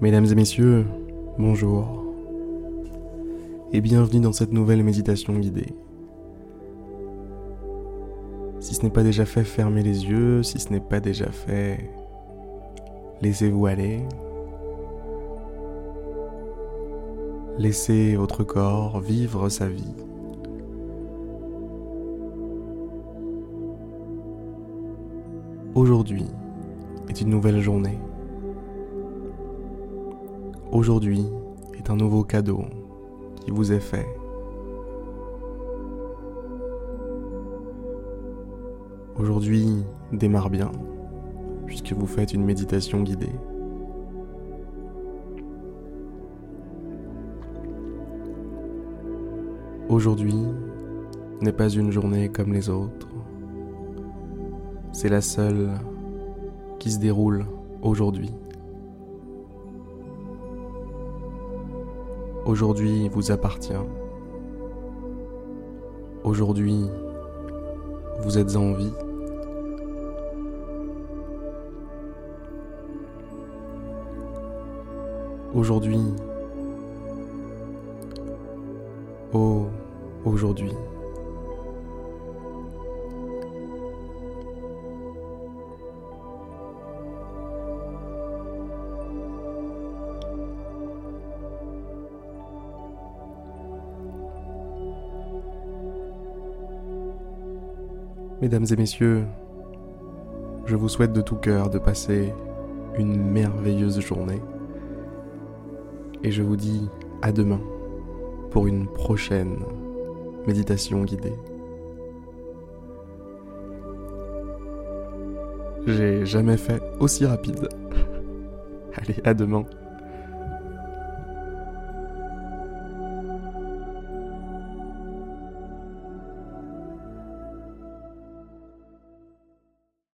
Mesdames et messieurs, bonjour. Et bienvenue dans cette nouvelle méditation guidée. Si ce n'est pas déjà fait, fermez les yeux. Si ce n'est pas déjà fait, laissez-vous aller. Laissez votre corps vivre sa vie. Aujourd'hui est une nouvelle journée. Aujourd'hui est un nouveau cadeau qui vous est fait. Aujourd'hui démarre bien puisque vous faites une méditation guidée. Aujourd'hui n'est pas une journée comme les autres. C'est la seule qui se déroule aujourd'hui. Aujourd'hui vous appartient. Aujourd'hui, vous êtes en vie. Aujourd'hui, oh, aujourd'hui. Mesdames et messieurs, je vous souhaite de tout cœur de passer une merveilleuse journée et je vous dis à demain pour une prochaine méditation guidée. J'ai jamais fait aussi rapide. Allez, à demain.